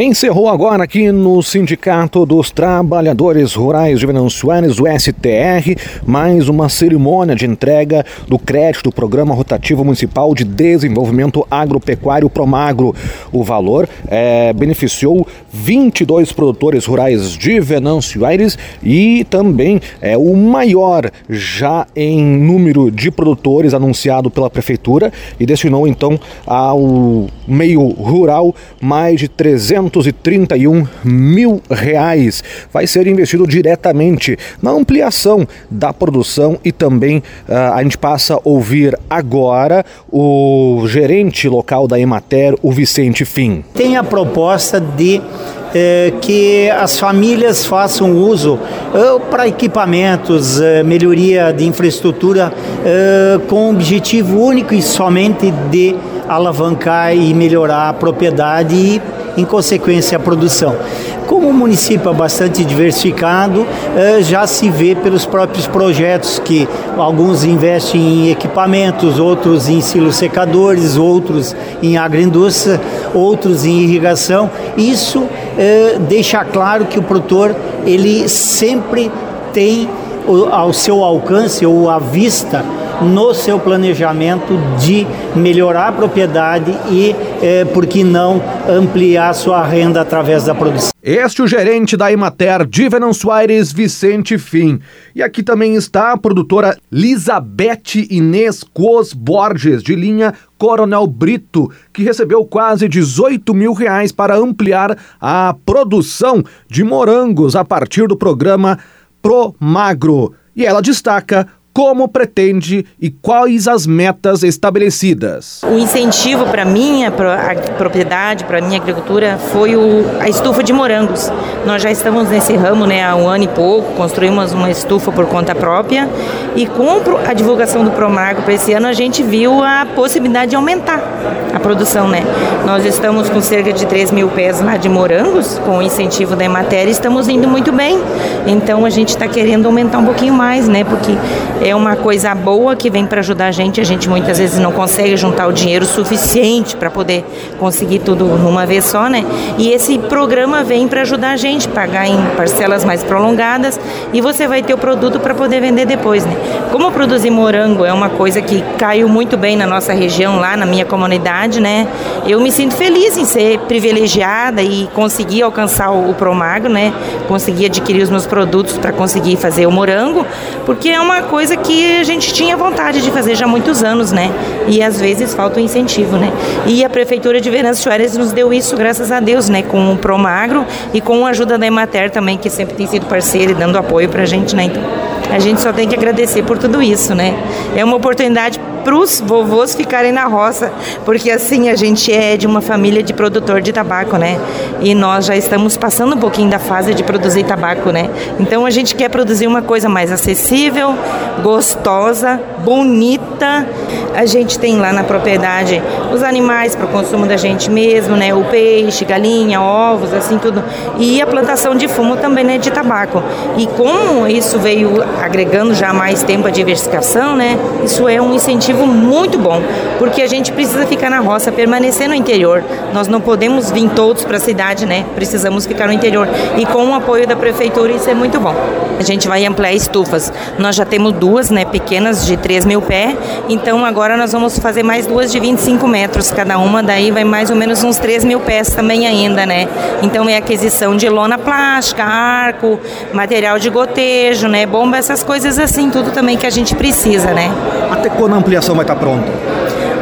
Encerrou agora aqui no Sindicato dos Trabalhadores Rurais de Venâncio Aires, o STR, mais uma cerimônia de entrega do crédito do Programa Rotativo Municipal de Desenvolvimento Agropecuário Promagro. O valor é, beneficiou 22 produtores rurais de Venâncio Aires e também é o maior já em número de produtores anunciado pela Prefeitura e destinou então ao meio rural mais de 300 231 mil reais vai ser investido diretamente na ampliação da produção e também uh, a gente passa a ouvir agora o gerente local da Emater, o Vicente Fim. Tem a proposta de eh, que as famílias façam uso eh, para equipamentos, eh, melhoria de infraestrutura, com o objetivo único e somente de alavancar e melhorar a propriedade e em consequência a produção. Como o município é bastante diversificado, eh, já se vê pelos próprios projetos que alguns investem em equipamentos, outros em silos secadores, outros em agroindústria, outros em irrigação. Isso eh, deixa claro que o produtor ele sempre tem ao seu alcance ou à vista no seu planejamento de melhorar a propriedade e, é, por que não, ampliar sua renda através da produção. Este é o gerente da Emater de Venâncio Aires, Vicente Fim. E aqui também está a produtora Lisabeth Inês Cos Borges, de linha Coronel Brito, que recebeu quase 18 mil reais para ampliar a produção de morangos a partir do programa Pro Magro. E ela destaca como pretende e quais as metas estabelecidas. O incentivo para minha propriedade, para minha agricultura, foi o, a estufa de morangos. Nós já estamos nesse ramo né, há um ano e pouco, construímos uma estufa por conta própria e com a divulgação do Promagro para esse ano a gente viu a possibilidade de aumentar a produção. Né? Nós estamos com cerca de 3 mil pés lá de morangos, com o incentivo da Emater, estamos indo muito bem. Então a gente está querendo aumentar um pouquinho mais, né? porque é uma coisa boa que vem para ajudar a gente. A gente muitas vezes não consegue juntar o dinheiro suficiente para poder conseguir tudo numa vez só, né? E esse programa vem para ajudar a gente, pagar em parcelas mais prolongadas e você vai ter o produto para poder vender depois, né? Como produzir morango é uma coisa que caiu muito bem na nossa região, lá na minha comunidade, né? Eu me sinto feliz em ser privilegiada e conseguir alcançar o, o Promagro, né? Conseguir adquirir os meus produtos para conseguir fazer o morango, porque é uma coisa que a gente tinha vontade de fazer já há muitos anos, né? E às vezes falta o um incentivo, né? E a Prefeitura de Venâncio Soares nos deu isso, graças a Deus, né? Com o Promagro e com a ajuda da Emater também, que sempre tem sido parceira e dando apoio pra gente, né? Então, a gente só tem que agradecer por tudo isso, né? É uma oportunidade para os vovôs ficarem na roça, porque assim a gente é de uma família de produtor de tabaco, né? E nós já estamos passando um pouquinho da fase de produzir tabaco, né? Então a gente quer produzir uma coisa mais acessível, gostosa, bonita. A gente tem lá na propriedade os animais para o consumo da gente mesmo, né? O peixe, galinha, ovos, assim tudo. E a plantação de fumo também, né? De tabaco. E como isso veio agregando já mais tempo a diversificação, né? Isso é um incentivo muito bom, porque a gente precisa ficar na roça, permanecer no interior. Nós não podemos vir todos para a cidade, né? Precisamos ficar no interior. E com o apoio da prefeitura isso é muito bom. A gente vai ampliar estufas. Nós já temos duas, né? Pequenas de 3 mil pés. Então agora nós vamos fazer mais duas de 25 metros cada uma. Daí vai mais ou menos uns 3 mil pés também ainda, né? Então é aquisição de lona plástica, arco, material de gotejo, né? Bomba, essas coisas assim, tudo também que a gente precisa, né? Até quando a ampliação vai estar pronta?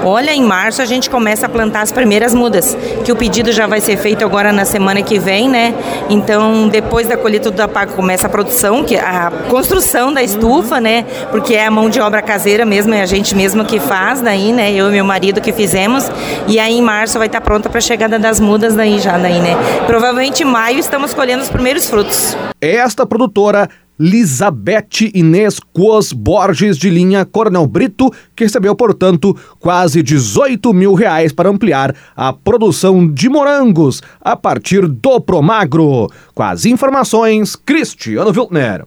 Olha, em março a gente começa a plantar as primeiras mudas, que o pedido já vai ser feito agora na semana que vem, né? Então, depois da colheita do apago começa a produção, que a construção da estufa, né? Porque é a mão de obra caseira mesmo, é a gente mesmo que faz daí, né? Eu e meu marido que fizemos. E aí em março vai estar pronta para a chegada das mudas daí já daí, né? Provavelmente em maio estamos colhendo os primeiros frutos. Esta produtora Lisabeth Inês Quos Borges de linha Coronel Brito, que recebeu, portanto, quase 18 mil reais para ampliar a produção de morangos a partir do Promagro. Com as informações, Cristiano Wiltner.